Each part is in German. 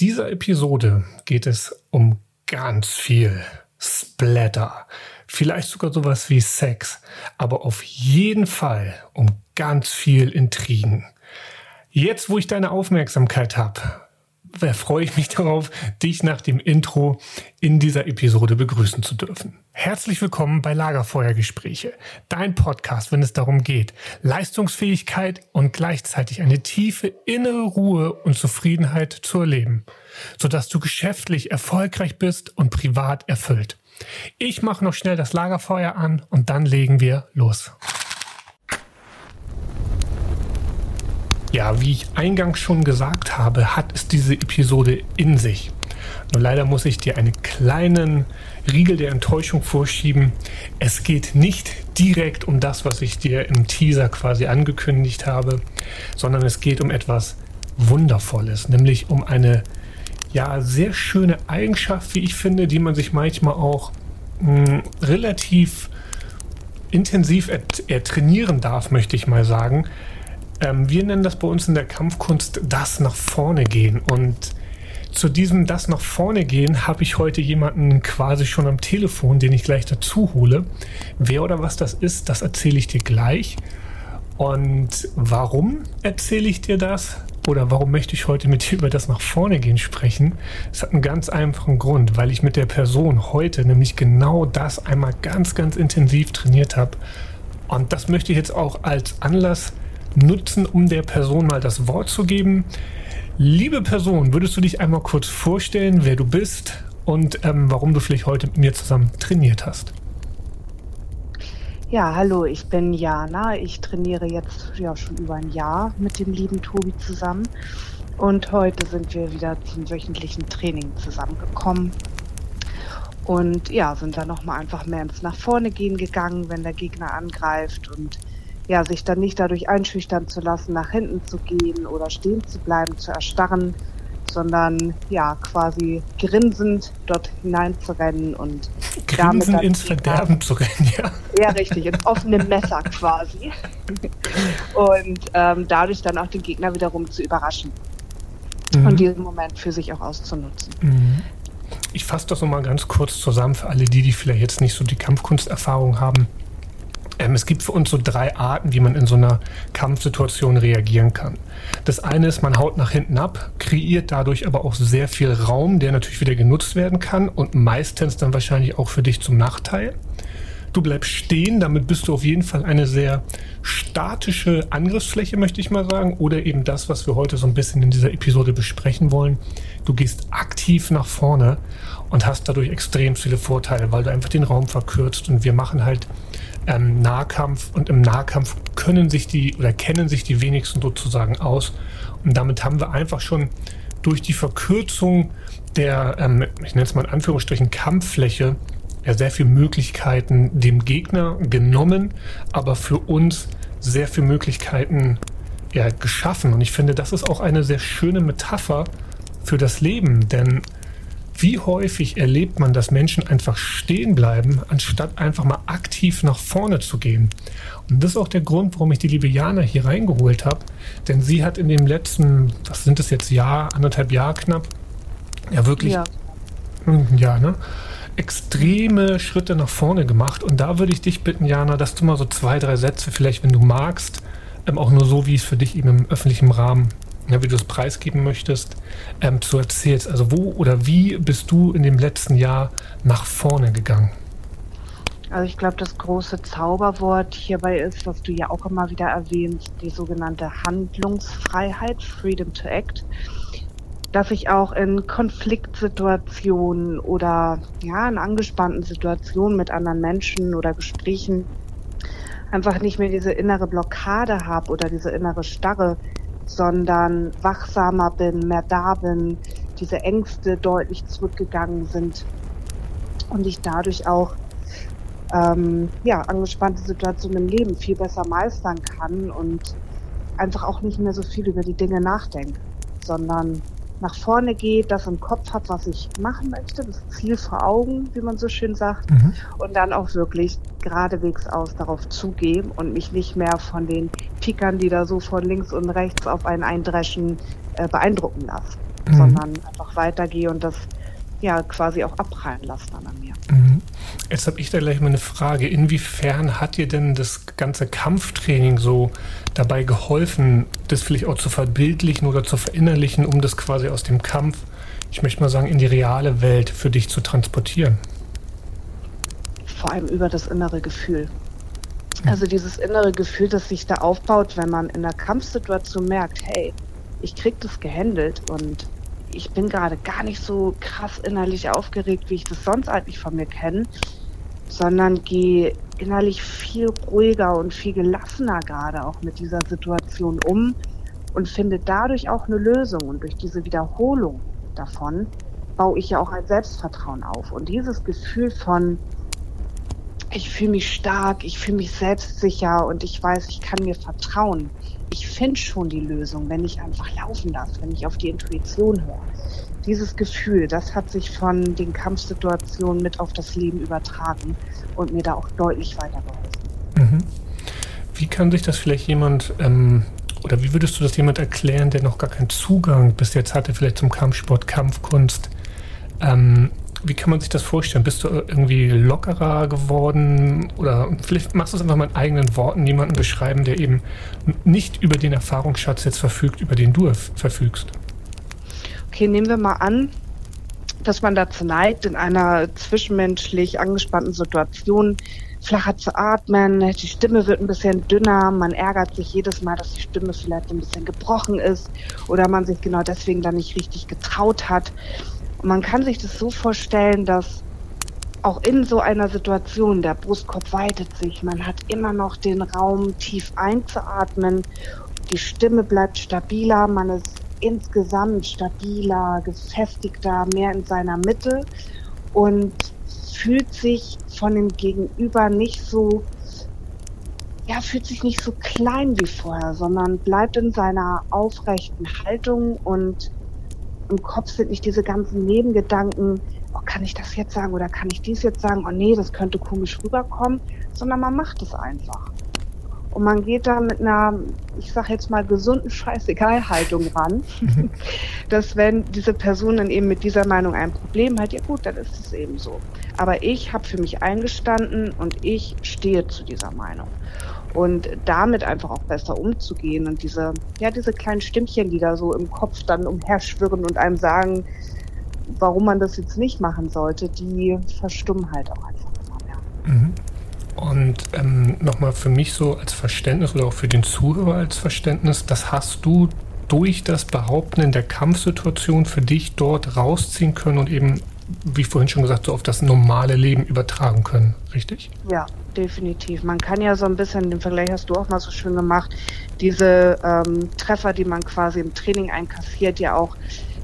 dieser Episode geht es um ganz viel Splatter, vielleicht sogar sowas wie Sex, aber auf jeden Fall um ganz viel Intrigen. Jetzt, wo ich deine Aufmerksamkeit habe, freue ich mich darauf, dich nach dem Intro in dieser Episode begrüßen zu dürfen. Herzlich willkommen bei Lagerfeuergespräche, dein Podcast, wenn es darum geht, Leistungsfähigkeit und gleichzeitig eine tiefe innere Ruhe und Zufriedenheit zu erleben, sodass du geschäftlich erfolgreich bist und privat erfüllt. Ich mache noch schnell das Lagerfeuer an und dann legen wir los. Ja, wie ich eingangs schon gesagt habe, hat es diese Episode in sich. Nur leider muss ich dir einen kleinen Riegel der Enttäuschung vorschieben. Es geht nicht direkt um das, was ich dir im Teaser quasi angekündigt habe, sondern es geht um etwas Wundervolles, nämlich um eine ja sehr schöne Eigenschaft, wie ich finde, die man sich manchmal auch mh, hm, relativ intensiv er trainieren darf, möchte ich mal sagen. Ähm, wir nennen das bei uns in der Kampfkunst das nach vorne gehen. Und zu diesem das nach vorne gehen habe ich heute jemanden quasi schon am Telefon, den ich gleich dazu hole. Wer oder was das ist, das erzähle ich dir gleich. Und warum erzähle ich dir das? Oder warum möchte ich heute mit dir über das nach vorne gehen sprechen? Es hat einen ganz einfachen Grund, weil ich mit der Person heute nämlich genau das einmal ganz, ganz intensiv trainiert habe. Und das möchte ich jetzt auch als Anlass nutzen, um der Person mal das Wort zu geben. Liebe Person, würdest du dich einmal kurz vorstellen, wer du bist und ähm, warum du vielleicht heute mit mir zusammen trainiert hast? Ja, hallo, ich bin Jana. Ich trainiere jetzt ja schon über ein Jahr mit dem lieben Tobi zusammen. Und heute sind wir wieder zum wöchentlichen Training zusammengekommen. Und ja, sind dann nochmal einfach mehr ins Nach vorne gehen gegangen, wenn der Gegner angreift und ja, sich dann nicht dadurch einschüchtern zu lassen, nach hinten zu gehen oder stehen zu bleiben, zu erstarren, sondern ja, quasi grinsend dort hinein und Grinsen damit ins Verderben zu rennen, ja. Ja, richtig, ins offene Messer quasi. und ähm, dadurch dann auch den Gegner wiederum zu überraschen mhm. und diesen Moment für sich auch auszunutzen. Mhm. Ich fasse das nochmal ganz kurz zusammen für alle die, die vielleicht jetzt nicht so die Kampfkunsterfahrung haben. Ähm, es gibt für uns so drei Arten, wie man in so einer Kampfsituation reagieren kann. Das eine ist, man haut nach hinten ab, kreiert dadurch aber auch sehr viel Raum, der natürlich wieder genutzt werden kann und meistens dann wahrscheinlich auch für dich zum Nachteil. Du bleibst stehen, damit bist du auf jeden Fall eine sehr statische Angriffsfläche, möchte ich mal sagen, oder eben das, was wir heute so ein bisschen in dieser Episode besprechen wollen. Du gehst aktiv nach vorne und hast dadurch extrem viele Vorteile, weil du einfach den Raum verkürzt und wir machen halt ähm, Nahkampf und im Nahkampf können sich die oder kennen sich die wenigsten sozusagen aus. Und damit haben wir einfach schon durch die Verkürzung der, ähm, ich nenne es mal in Anführungsstrichen, Kampffläche, ja sehr viele Möglichkeiten dem Gegner genommen, aber für uns sehr viele Möglichkeiten ja, geschaffen. Und ich finde, das ist auch eine sehr schöne Metapher für das Leben, denn wie häufig erlebt man, dass Menschen einfach stehen bleiben, anstatt einfach mal aktiv nach vorne zu gehen? Und das ist auch der Grund, warum ich die liebe Jana hier reingeholt habe. Denn sie hat in dem letzten, was sind das jetzt, Jahr, anderthalb Jahr knapp, ja wirklich, ja, hm, ja ne? extreme Schritte nach vorne gemacht. Und da würde ich dich bitten, Jana, dass du mal so zwei, drei Sätze, vielleicht wenn du magst, ähm, auch nur so, wie es für dich eben im öffentlichen Rahmen ja, wie du es preisgeben möchtest, ähm, zu erzählst. Also wo oder wie bist du in dem letzten Jahr nach vorne gegangen? Also ich glaube, das große Zauberwort hierbei ist, was du ja auch immer wieder erwähnst, die sogenannte Handlungsfreiheit, Freedom to Act. Dass ich auch in Konfliktsituationen oder ja, in angespannten Situationen mit anderen Menschen oder Gesprächen einfach nicht mehr diese innere Blockade habe oder diese innere Starre, sondern wachsamer bin, mehr da bin, diese Ängste deutlich zurückgegangen sind und ich dadurch auch ähm, ja, angespannte Situationen im Leben viel besser meistern kann und einfach auch nicht mehr so viel über die Dinge nachdenke, sondern nach vorne geht, das im Kopf hat, was ich machen möchte, das Ziel vor Augen, wie man so schön sagt, mhm. und dann auch wirklich geradewegs aus darauf zugehen und mich nicht mehr von den Pikern, die da so von links und rechts auf einen eindreschen, äh, beeindrucken lasse. mhm. sondern einfach weitergehe und das ja quasi auch abprallen lassen an mir. Mhm. Jetzt habe ich da gleich mal eine Frage. Inwiefern hat dir denn das ganze Kampftraining so dabei geholfen, das vielleicht auch zu verbildlichen oder zu verinnerlichen, um das quasi aus dem Kampf, ich möchte mal sagen, in die reale Welt für dich zu transportieren? Vor allem über das innere Gefühl. Also dieses innere Gefühl, das sich da aufbaut, wenn man in einer Kampfsituation merkt, hey, ich krieg das gehandelt und ich bin gerade gar nicht so krass innerlich aufgeregt, wie ich das sonst eigentlich von mir kenne, sondern gehe innerlich viel ruhiger und viel gelassener gerade auch mit dieser Situation um und finde dadurch auch eine Lösung. Und durch diese Wiederholung davon baue ich ja auch ein Selbstvertrauen auf. Und dieses Gefühl von, ich fühle mich stark, ich fühle mich selbstsicher und ich weiß, ich kann mir vertrauen. Ich finde schon die Lösung, wenn ich einfach laufen lasse, wenn ich auf die Intuition höre. Dieses Gefühl, das hat sich von den Kampfsituationen mit auf das Leben übertragen und mir da auch deutlich weitergeholfen. Mhm. Wie kann sich das vielleicht jemand ähm, oder wie würdest du das jemand erklären, der noch gar keinen Zugang bis jetzt hatte, vielleicht zum Kampfsport, Kampfkunst? Ähm, wie kann man sich das vorstellen? Bist du irgendwie lockerer geworden? Oder vielleicht machst du es einfach mal in eigenen Worten jemanden beschreiben, der eben nicht über den Erfahrungsschatz jetzt verfügt, über den du verfügst. Okay, nehmen wir mal an, dass man dazu neigt, in einer zwischenmenschlich angespannten Situation flacher zu atmen, die Stimme wird ein bisschen dünner, man ärgert sich jedes Mal, dass die Stimme vielleicht ein bisschen gebrochen ist oder man sich genau deswegen dann nicht richtig getraut hat. Und man kann sich das so vorstellen, dass auch in so einer Situation der Brustkorb weitet sich, man hat immer noch den Raum tief einzuatmen, die Stimme bleibt stabiler, man ist insgesamt stabiler, gefestigter, mehr in seiner Mitte und fühlt sich von dem Gegenüber nicht so, ja, fühlt sich nicht so klein wie vorher, sondern bleibt in seiner aufrechten Haltung und im Kopf sind nicht diese ganzen Nebengedanken, oh, kann ich das jetzt sagen oder kann ich dies jetzt sagen? Oh nee, das könnte komisch rüberkommen, sondern man macht es einfach. Und man geht da mit einer, ich sag jetzt mal, gesunden Scheißegal-Haltung ran, dass wenn diese Person dann eben mit dieser Meinung ein Problem hat, ja gut, dann ist es eben so. Aber ich habe für mich eingestanden und ich stehe zu dieser Meinung und damit einfach auch besser umzugehen und diese, ja, diese kleinen Stimmchen, die da so im Kopf dann umherschwirren und einem sagen, warum man das jetzt nicht machen sollte, die verstummen halt auch einfach immer mehr. Mhm. Und ähm, nochmal für mich so als Verständnis oder auch für den Zuhörer als Verständnis, das hast du durch das Behaupten in der Kampfsituation für dich dort rausziehen können und eben, wie vorhin schon gesagt, so auf das normale Leben übertragen können, richtig? Ja, definitiv. Man kann ja so ein bisschen, den Vergleich hast du auch mal so schön gemacht, diese ähm, Treffer, die man quasi im Training einkassiert, ja auch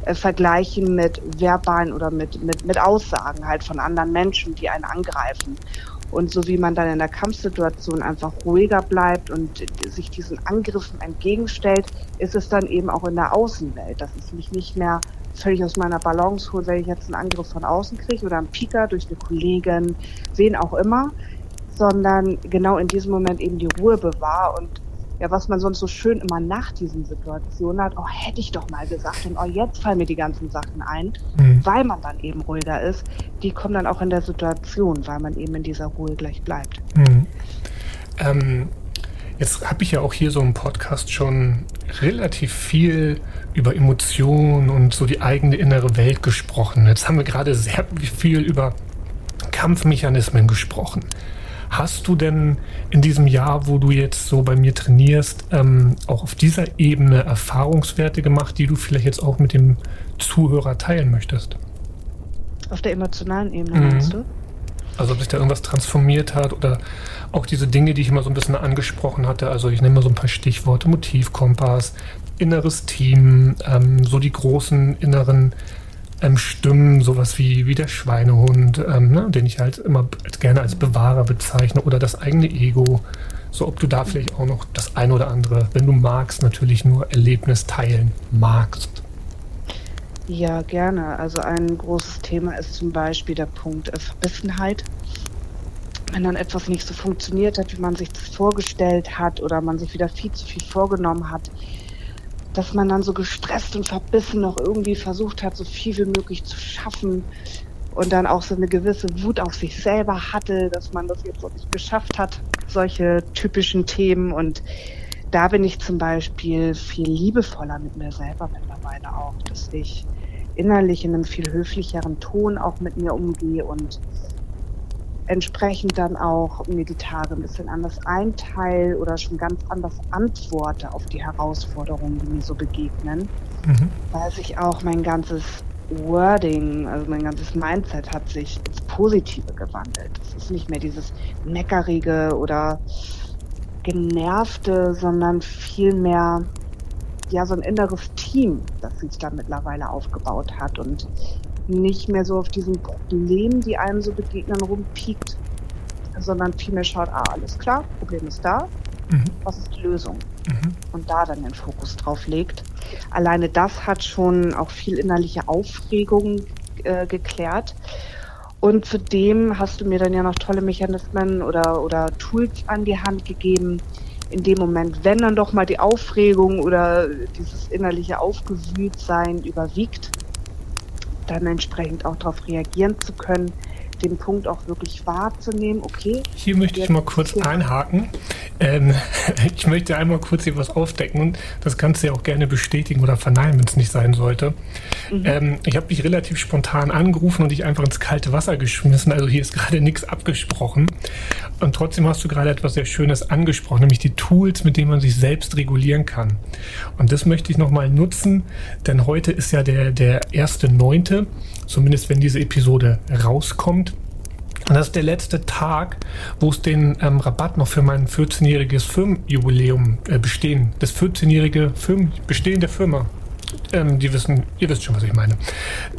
äh, vergleichen mit verbalen oder mit, mit, mit Aussagen halt von anderen Menschen, die einen angreifen. Und so wie man dann in der Kampfsituation einfach ruhiger bleibt und sich diesen Angriffen entgegenstellt, ist es dann eben auch in der Außenwelt, dass es mich nicht mehr völlig aus meiner Balance holt, wenn ich jetzt einen Angriff von außen kriege oder einen Pika durch eine Kollegin, wen auch immer, sondern genau in diesem Moment eben die Ruhe bewahre und ja, was man sonst so schön immer nach diesen Situationen hat, oh, hätte ich doch mal gesagt und oh, jetzt fallen mir die ganzen Sachen ein, mhm. weil man dann eben ruhiger ist, die kommen dann auch in der Situation, weil man eben in dieser Ruhe gleich bleibt. Mhm. Ähm, jetzt habe ich ja auch hier so im Podcast schon relativ viel über Emotionen und so die eigene innere Welt gesprochen. Jetzt haben wir gerade sehr viel über Kampfmechanismen gesprochen. Hast du denn in diesem Jahr, wo du jetzt so bei mir trainierst, ähm, auch auf dieser Ebene Erfahrungswerte gemacht, die du vielleicht jetzt auch mit dem Zuhörer teilen möchtest? Auf der emotionalen Ebene mhm. meinst du? Also ob sich da irgendwas transformiert hat oder auch diese Dinge, die ich immer so ein bisschen angesprochen hatte. Also ich nenne mal so ein paar Stichworte, Motivkompass, inneres Team, ähm, so die großen inneren ähm, Stimmen, sowas wie, wie der Schweinehund, ähm, ne, den ich halt immer gerne als Bewahrer bezeichne, oder das eigene Ego. So, ob du da vielleicht auch noch das eine oder andere, wenn du magst, natürlich nur Erlebnis teilen magst. Ja, gerne. Also ein großes Thema ist zum Beispiel der Punkt äh, Verbissenheit. Wenn dann etwas nicht so funktioniert hat, wie man sich das vorgestellt hat oder man sich wieder viel zu viel vorgenommen hat, dass man dann so gestresst und verbissen noch irgendwie versucht hat, so viel wie möglich zu schaffen und dann auch so eine gewisse Wut auf sich selber hatte, dass man das jetzt noch nicht geschafft hat, solche typischen Themen. Und da bin ich zum Beispiel viel liebevoller mit mir selber mittlerweile auch, dass ich innerlich in einem viel höflicheren Ton auch mit mir umgehe und entsprechend dann auch mir die Tage ein bisschen anders einteile oder schon ganz anders antworte auf die Herausforderungen, die mir so begegnen, mhm. weil sich auch mein ganzes Wording, also mein ganzes Mindset hat sich ins Positive gewandelt. Es ist nicht mehr dieses meckerige oder genervte, sondern vielmehr ja so ein inneres Team, das sich da mittlerweile aufgebaut hat und nicht mehr so auf diesen Problemen, die einem so begegnen, rumpiekt, sondern vielmehr schaut, ah, alles klar, Problem ist da, mhm. was ist die Lösung? Mhm. Und da dann den Fokus drauf legt. Alleine das hat schon auch viel innerliche Aufregung äh, geklärt. Und zudem hast du mir dann ja noch tolle Mechanismen oder, oder Tools an die Hand gegeben, in dem Moment, wenn dann doch mal die Aufregung oder dieses innerliche Aufgewühltsein überwiegt, dann entsprechend auch darauf reagieren zu können, den Punkt auch wirklich wahrzunehmen. Okay. Hier möchte ich mal kurz einhaken. Ähm, ich möchte einmal kurz hier was aufdecken. Das kannst du ja auch gerne bestätigen oder verneinen, wenn es nicht sein sollte. Mhm. Ähm, ich habe dich relativ spontan angerufen und dich einfach ins kalte Wasser geschmissen. Also hier ist gerade nichts abgesprochen. Und trotzdem hast du gerade etwas sehr Schönes angesprochen, nämlich die Tools, mit denen man sich selbst regulieren kann. Und das möchte ich nochmal nutzen, denn heute ist ja der, der erste Neunte, zumindest wenn diese Episode rauskommt. Und das ist der letzte Tag, wo es den ähm, Rabatt noch für mein 14-jähriges Firmenjubiläum äh, bestehen, das 14-jährige Firmen, Bestehen der Firma ähm, die wissen, ihr wisst schon, was ich meine,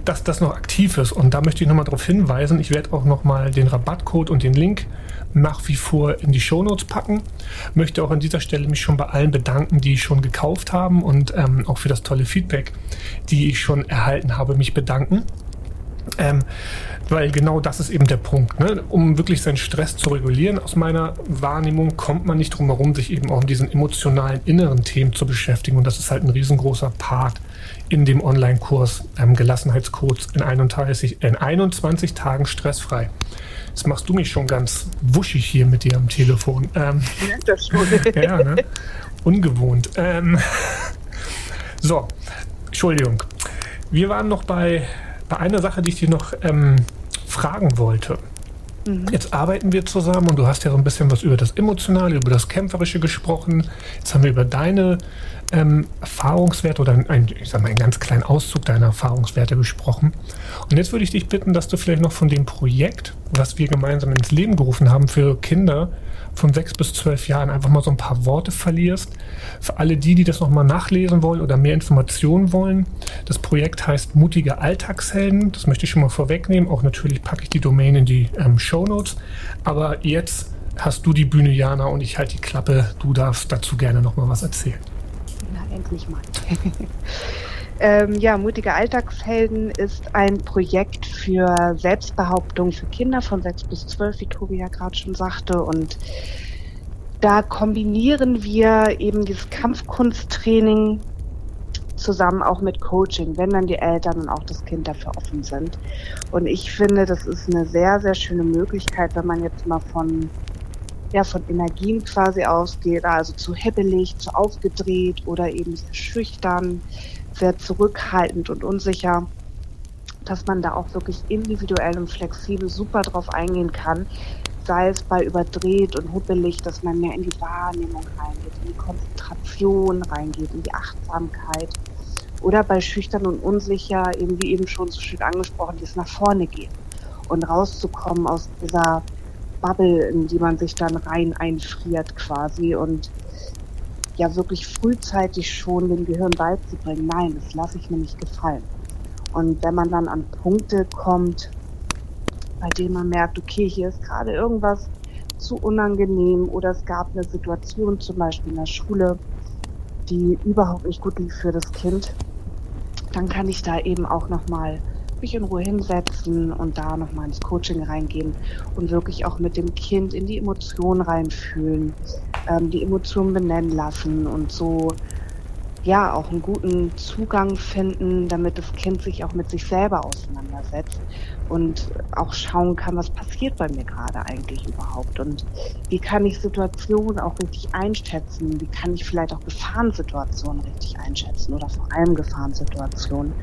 dass das noch aktiv ist. Und da möchte ich nochmal darauf hinweisen, ich werde auch nochmal den Rabattcode und den Link nach wie vor in die Shownotes packen. Möchte auch an dieser Stelle mich schon bei allen bedanken, die schon gekauft haben und ähm, auch für das tolle Feedback, die ich schon erhalten habe, mich bedanken. Ähm, weil genau das ist eben der Punkt. Ne? Um wirklich seinen Stress zu regulieren, aus meiner Wahrnehmung, kommt man nicht drum herum, sich eben auch mit diesen emotionalen inneren Themen zu beschäftigen. Und das ist halt ein riesengroßer Part in dem Online-Kurs ähm, Gelassenheitscodes in 31, in 21 Tagen stressfrei. Jetzt machst du mich schon ganz wuschig hier mit dir am Telefon. Ähm, das schon. ja, ne? Ungewohnt. Ähm, so, Entschuldigung. Wir waren noch bei bei einer Sache, die ich dir noch ähm, fragen wollte. Mhm. Jetzt arbeiten wir zusammen und du hast ja so ein bisschen was über das Emotionale, über das Kämpferische gesprochen. Jetzt haben wir über deine ähm, Erfahrungswerte oder ein, ich sag mal, einen ganz kleinen Auszug deiner Erfahrungswerte gesprochen. Und jetzt würde ich dich bitten, dass du vielleicht noch von dem Projekt, was wir gemeinsam ins Leben gerufen haben für Kinder, von sechs bis zwölf Jahren einfach mal so ein paar Worte verlierst. Für alle die, die das nochmal nachlesen wollen oder mehr Informationen wollen. Das Projekt heißt Mutige Alltagshelden. Das möchte ich schon mal vorwegnehmen. Auch natürlich packe ich die Domain in die ähm, Show Notes. Aber jetzt hast du die Bühne, Jana, und ich halte die Klappe. Du darfst dazu gerne nochmal was erzählen. Na, endlich mal. Ähm, ja, Mutige Alltagshelden ist ein Projekt für Selbstbehauptung für Kinder von sechs bis zwölf, wie Tobi ja gerade schon sagte. Und da kombinieren wir eben dieses Kampfkunsttraining zusammen auch mit Coaching, wenn dann die Eltern und auch das Kind dafür offen sind. Und ich finde, das ist eine sehr, sehr schöne Möglichkeit, wenn man jetzt mal von ja, von Energien quasi ausgeht, also zu hebbelig, zu aufgedreht oder eben schüchtern, sehr zurückhaltend und unsicher, dass man da auch wirklich individuell und flexibel super drauf eingehen kann, sei es bei überdreht und huppelig, dass man mehr in die Wahrnehmung reingeht, in die Konzentration reingeht, in die Achtsamkeit oder bei schüchtern und unsicher, eben wie eben schon so schön angesprochen, dieses nach vorne gehen und rauszukommen aus dieser Bubble, in die man sich dann rein einfriert quasi und ja wirklich frühzeitig schon dem Gehirn beizubringen, nein, das lasse ich mir nicht gefallen. Und wenn man dann an Punkte kommt, bei denen man merkt, okay, hier ist gerade irgendwas zu unangenehm oder es gab eine Situation zum Beispiel in der Schule, die überhaupt nicht gut lief für das Kind, dann kann ich da eben auch nochmal mich in Ruhe hinsetzen und da nochmal ins Coaching reingehen und wirklich auch mit dem Kind in die Emotionen reinfühlen, ähm, die Emotionen benennen lassen und so ja auch einen guten Zugang finden, damit das Kind sich auch mit sich selber auseinandersetzt und auch schauen kann, was passiert bei mir gerade eigentlich überhaupt und wie kann ich Situationen auch richtig einschätzen, wie kann ich vielleicht auch Gefahrensituationen richtig einschätzen oder vor allem Gefahrensituationen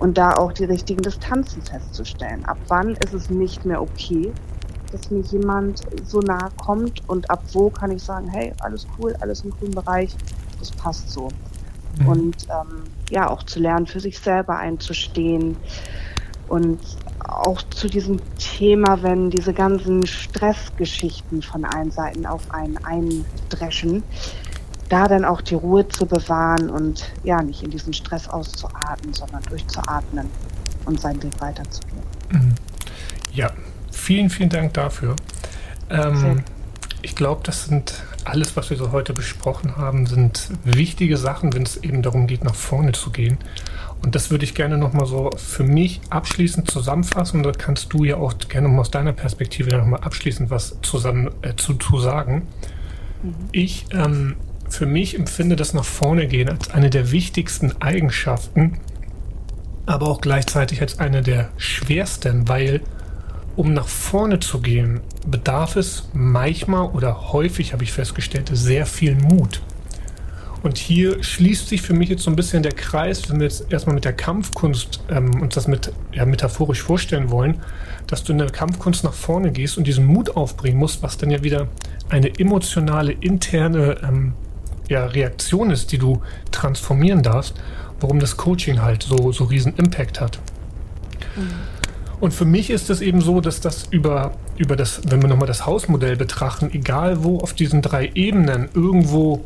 und da auch die richtigen Distanzen festzustellen. Ab wann ist es nicht mehr okay, dass mir jemand so nahe kommt und ab wo kann ich sagen, hey, alles cool, alles im grünen Bereich, das passt so. Mhm. Und ähm, ja, auch zu lernen, für sich selber einzustehen und auch zu diesem Thema, wenn diese ganzen Stressgeschichten von allen Seiten auf einen eindreschen, da dann auch die Ruhe zu bewahren und ja, nicht in diesen Stress auszuatmen, sondern durchzuatmen und seinen Weg weiterzugehen. Mhm. Ja, vielen, vielen Dank dafür. Ähm, ich glaube, das sind alles, was wir so heute besprochen haben, sind wichtige Sachen, wenn es eben darum geht, nach vorne zu gehen. Und das würde ich gerne nochmal so für mich abschließend zusammenfassen. Da kannst du ja auch gerne mal aus deiner Perspektive nochmal abschließend was zusammen äh, zu, zu sagen. Mhm. Ich ähm, für mich empfinde das nach vorne gehen als eine der wichtigsten Eigenschaften, aber auch gleichzeitig als eine der schwersten, weil um nach vorne zu gehen, bedarf es manchmal oder häufig, habe ich festgestellt, sehr viel Mut. Und hier schließt sich für mich jetzt so ein bisschen der Kreis, wenn wir jetzt erstmal mit der Kampfkunst ähm, uns das mit ja, metaphorisch vorstellen wollen, dass du in der Kampfkunst nach vorne gehst und diesen Mut aufbringen musst, was dann ja wieder eine emotionale, interne ähm, ja, Reaktion ist, die du transformieren darfst, warum das Coaching halt so, so riesen Impact hat. Mhm. Und für mich ist es eben so, dass das über, über das, wenn wir nochmal das Hausmodell betrachten, egal wo auf diesen drei Ebenen irgendwo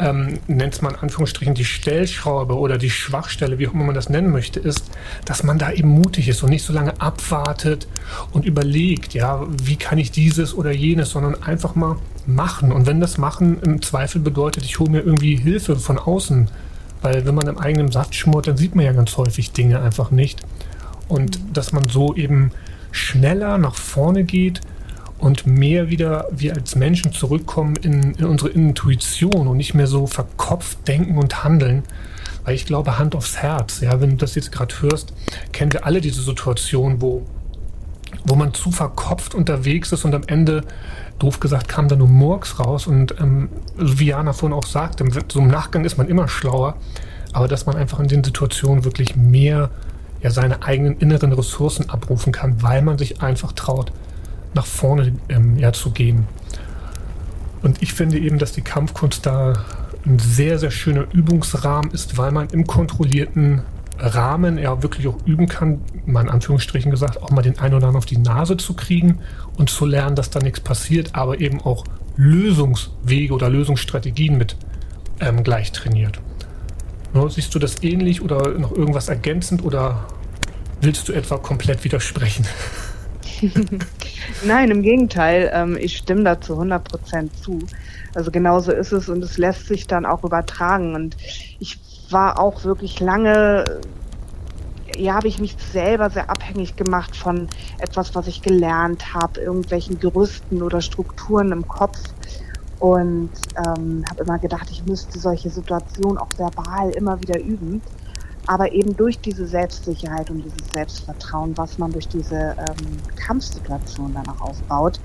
ähm, nennt man in Anführungsstrichen die Stellschraube oder die Schwachstelle, wie auch immer man das nennen möchte, ist, dass man da eben mutig ist und nicht so lange abwartet und überlegt, ja, wie kann ich dieses oder jenes, sondern einfach mal machen. Und wenn das Machen im Zweifel bedeutet, ich hole mir irgendwie Hilfe von außen, weil wenn man im eigenen Satz schmort, dann sieht man ja ganz häufig Dinge einfach nicht. Und dass man so eben schneller nach vorne geht und mehr wieder wir als Menschen zurückkommen in, in unsere Intuition und nicht mehr so verkopft denken und handeln. Weil ich glaube, Hand aufs Herz, ja, wenn du das jetzt gerade hörst, kennen wir alle diese Situation, wo, wo man zu verkopft unterwegs ist und am Ende, doof gesagt, kam da nur Murks raus. Und ähm, wie Jana vorhin auch sagte, so im Nachgang ist man immer schlauer, aber dass man einfach in den Situationen wirklich mehr ja, seine eigenen inneren Ressourcen abrufen kann, weil man sich einfach traut, nach vorne ähm, ja, zu gehen. Und ich finde eben, dass die Kampfkunst da ein sehr, sehr schöner Übungsrahmen ist, weil man im kontrollierten Rahmen ja wirklich auch üben kann, mal in Anführungsstrichen gesagt, auch mal den einen oder anderen auf die Nase zu kriegen und zu lernen, dass da nichts passiert, aber eben auch Lösungswege oder Lösungsstrategien mit ähm, gleich trainiert. No, siehst du das ähnlich oder noch irgendwas ergänzend oder willst du etwa komplett widersprechen? Nein, im Gegenteil. Ähm, ich stimme da zu 100 Prozent zu. Also genauso ist es und es lässt sich dann auch übertragen. Und ich war auch wirklich lange, ja, habe ich mich selber sehr abhängig gemacht von etwas, was ich gelernt habe, irgendwelchen Gerüsten oder Strukturen im Kopf. Und ähm, habe immer gedacht, ich müsste solche Situationen auch verbal immer wieder üben. Aber eben durch diese Selbstsicherheit und dieses Selbstvertrauen, was man durch diese ähm, Kampfsituation dann auch aufbaut,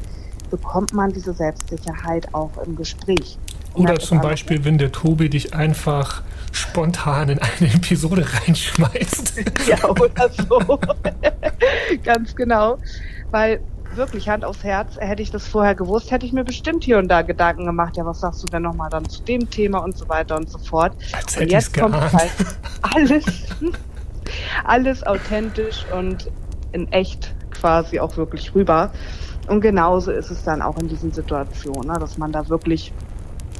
bekommt man diese Selbstsicherheit auch im Gespräch. Oder zum Beispiel, wenn der Tobi dich einfach spontan in eine Episode reinschmeißt. ja, oder so. Ganz genau. Weil wirklich Hand aufs Herz, hätte ich das vorher gewusst, hätte ich mir bestimmt hier und da Gedanken gemacht, ja, was sagst du denn nochmal dann zu dem Thema und so weiter und so fort. Als und jetzt kommt halt alles, alles authentisch und in echt quasi auch wirklich rüber. Und genauso ist es dann auch in diesen Situationen, ne, dass man da wirklich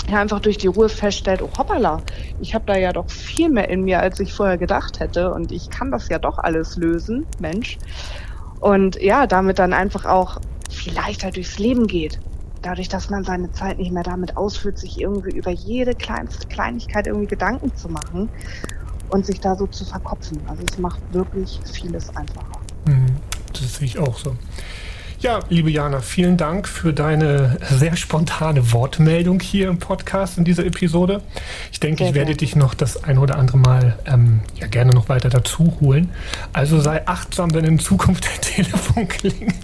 ja, einfach durch die Ruhe feststellt, oh hoppala, ich habe da ja doch viel mehr in mir, als ich vorher gedacht hätte und ich kann das ja doch alles lösen, Mensch. Und ja, damit dann einfach auch viel leichter durchs Leben geht. Dadurch, dass man seine Zeit nicht mehr damit ausführt, sich irgendwie über jede kleinste Kleinigkeit irgendwie Gedanken zu machen und sich da so zu verkopfen. Also es macht wirklich vieles einfacher. Mhm. Das sehe ich auch so. Ja, liebe Jana, vielen Dank für deine sehr spontane Wortmeldung hier im Podcast in dieser Episode. Ich denke, sehr ich werde gerne. dich noch das ein oder andere Mal ähm, ja, gerne noch weiter dazu holen. Also sei achtsam, wenn in Zukunft dein Telefon klingelt.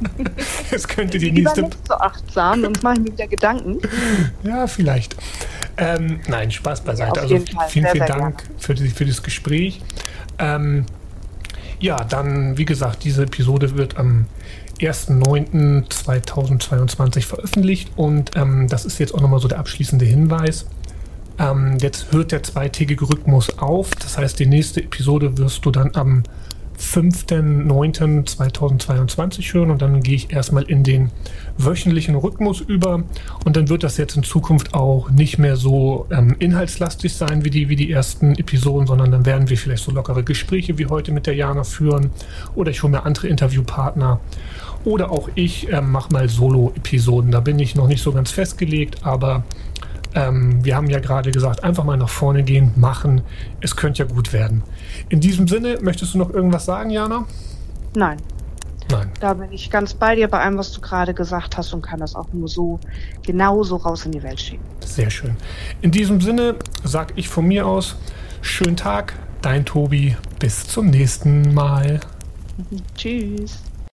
Es könnte die nächste. nicht so achtsam, sonst mache ich mir wieder Gedanken. Ja, vielleicht. Ähm, nein, Spaß beiseite. Ja, also vielen, sehr, vielen sehr Dank für, die, für das Gespräch. Ähm, ja, dann, wie gesagt, diese Episode wird am 1.9.2022 veröffentlicht und ähm, das ist jetzt auch nochmal so der abschließende Hinweis. Ähm, jetzt hört der zweitägige Rhythmus auf, das heißt, die nächste Episode wirst du dann am 5.9.2022 hören und dann gehe ich erstmal in den wöchentlichen Rhythmus über und dann wird das jetzt in Zukunft auch nicht mehr so ähm, inhaltslastig sein wie die, wie die ersten Episoden, sondern dann werden wir vielleicht so lockere Gespräche wie heute mit der Jana führen oder ich hole mir andere Interviewpartner oder auch ich ähm, mache mal Solo-Episoden. Da bin ich noch nicht so ganz festgelegt, aber ähm, wir haben ja gerade gesagt, einfach mal nach vorne gehen, machen. Es könnte ja gut werden. In diesem Sinne, möchtest du noch irgendwas sagen, Jana? Nein. Nein. Da bin ich ganz bei dir bei allem, was du gerade gesagt hast und kann das auch nur so genauso raus in die Welt schicken. Sehr schön. In diesem Sinne sage ich von mir aus, schönen Tag, dein Tobi, bis zum nächsten Mal. Tschüss.